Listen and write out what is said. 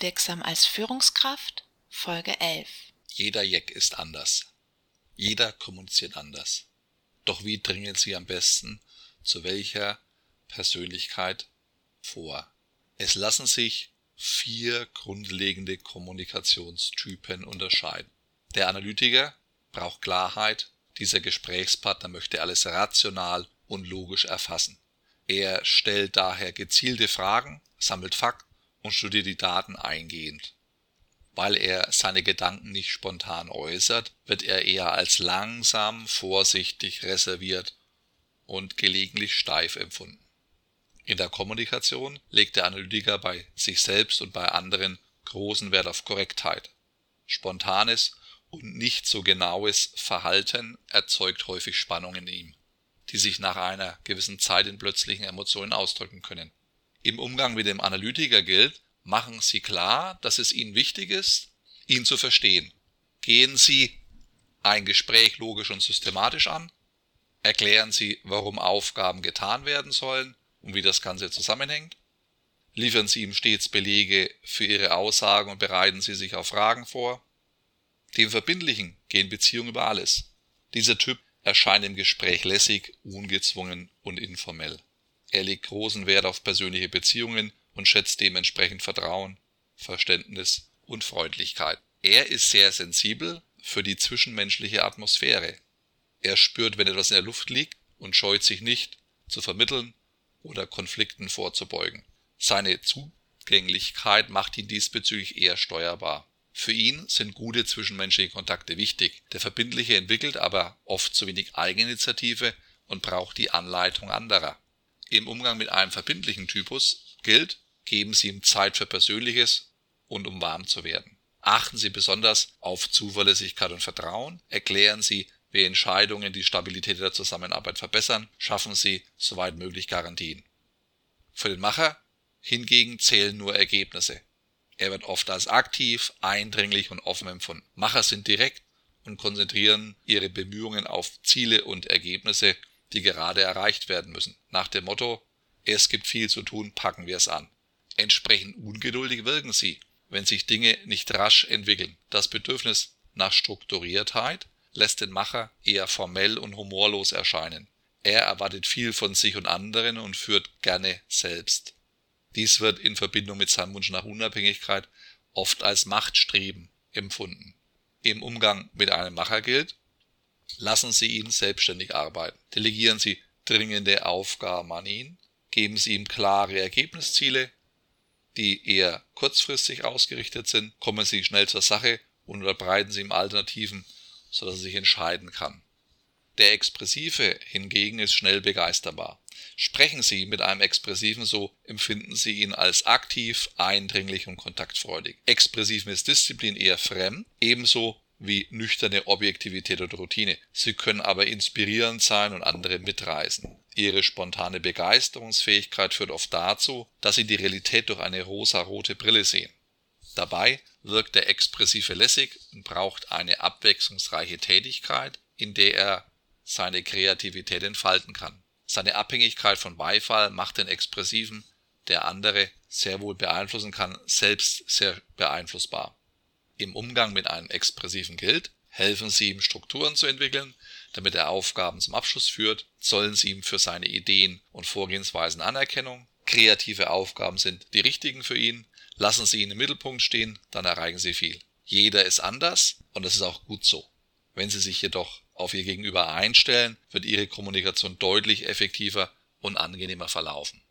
Wirksam als Führungskraft Folge 11 Jeder Jack ist anders. Jeder kommuniziert anders. Doch wie dringen Sie am besten zu welcher Persönlichkeit vor? Es lassen sich vier grundlegende Kommunikationstypen unterscheiden. Der Analytiker braucht Klarheit, dieser Gesprächspartner möchte alles rational und logisch erfassen. Er stellt daher gezielte Fragen, sammelt Fakten und studiert die Daten eingehend. Weil er seine Gedanken nicht spontan äußert, wird er eher als langsam, vorsichtig, reserviert und gelegentlich steif empfunden. In der Kommunikation legt der Analytiker bei sich selbst und bei anderen großen Wert auf Korrektheit. Spontanes und nicht so genaues Verhalten erzeugt häufig Spannung in ihm, die sich nach einer gewissen Zeit in plötzlichen Emotionen ausdrücken können. Im Umgang mit dem Analytiker gilt, machen Sie klar, dass es Ihnen wichtig ist, ihn zu verstehen. Gehen Sie ein Gespräch logisch und systematisch an, erklären Sie, warum Aufgaben getan werden sollen und wie das Ganze zusammenhängt, liefern Sie ihm stets Belege für Ihre Aussagen und bereiten Sie sich auf Fragen vor. Dem Verbindlichen gehen Beziehungen über alles. Dieser Typ erscheint im Gespräch lässig, ungezwungen und informell. Er legt großen Wert auf persönliche Beziehungen und schätzt dementsprechend Vertrauen, Verständnis und Freundlichkeit. Er ist sehr sensibel für die zwischenmenschliche Atmosphäre. Er spürt, wenn etwas in der Luft liegt und scheut sich nicht, zu vermitteln oder Konflikten vorzubeugen. Seine Zugänglichkeit macht ihn diesbezüglich eher steuerbar. Für ihn sind gute zwischenmenschliche Kontakte wichtig. Der Verbindliche entwickelt aber oft zu wenig Eigeninitiative und braucht die Anleitung anderer. Im Umgang mit einem verbindlichen Typus gilt, geben Sie ihm Zeit für Persönliches und um warm zu werden. Achten Sie besonders auf Zuverlässigkeit und Vertrauen, erklären Sie, wie Entscheidungen die Stabilität der Zusammenarbeit verbessern, schaffen Sie soweit möglich Garantien. Für den Macher hingegen zählen nur Ergebnisse. Er wird oft als aktiv, eindringlich und offen empfunden. Macher sind direkt und konzentrieren ihre Bemühungen auf Ziele und Ergebnisse die gerade erreicht werden müssen. Nach dem Motto, es gibt viel zu tun, packen wir es an. Entsprechend ungeduldig wirken sie, wenn sich Dinge nicht rasch entwickeln. Das Bedürfnis nach Strukturiertheit lässt den Macher eher formell und humorlos erscheinen. Er erwartet viel von sich und anderen und führt gerne selbst. Dies wird in Verbindung mit seinem Wunsch nach Unabhängigkeit oft als Machtstreben empfunden. Im Umgang mit einem Macher gilt, Lassen Sie ihn selbstständig arbeiten. Delegieren Sie dringende Aufgaben an ihn. Geben Sie ihm klare Ergebnisziele, die eher kurzfristig ausgerichtet sind. Kommen Sie schnell zur Sache und unterbreiten Sie ihm Alternativen, sodass er sich entscheiden kann. Der Expressive hingegen ist schnell begeisterbar. Sprechen Sie mit einem Expressiven, so empfinden Sie ihn als aktiv, eindringlich und kontaktfreudig. Expressiven ist Disziplin eher fremd, ebenso wie nüchterne Objektivität oder Routine. Sie können aber inspirierend sein und andere mitreißen. Ihre spontane Begeisterungsfähigkeit führt oft dazu, dass sie die Realität durch eine rosa-rote Brille sehen. Dabei wirkt der Expressive lässig und braucht eine abwechslungsreiche Tätigkeit, in der er seine Kreativität entfalten kann. Seine Abhängigkeit von Beifall macht den Expressiven, der andere sehr wohl beeinflussen kann, selbst sehr beeinflussbar. Im Umgang mit einem Expressiven gilt, helfen Sie ihm Strukturen zu entwickeln, damit er Aufgaben zum Abschluss führt, zollen Sie ihm für seine Ideen und Vorgehensweisen Anerkennung, kreative Aufgaben sind die richtigen für ihn, lassen Sie ihn im Mittelpunkt stehen, dann erreichen Sie viel. Jeder ist anders und das ist auch gut so. Wenn Sie sich jedoch auf Ihr Gegenüber einstellen, wird Ihre Kommunikation deutlich effektiver und angenehmer verlaufen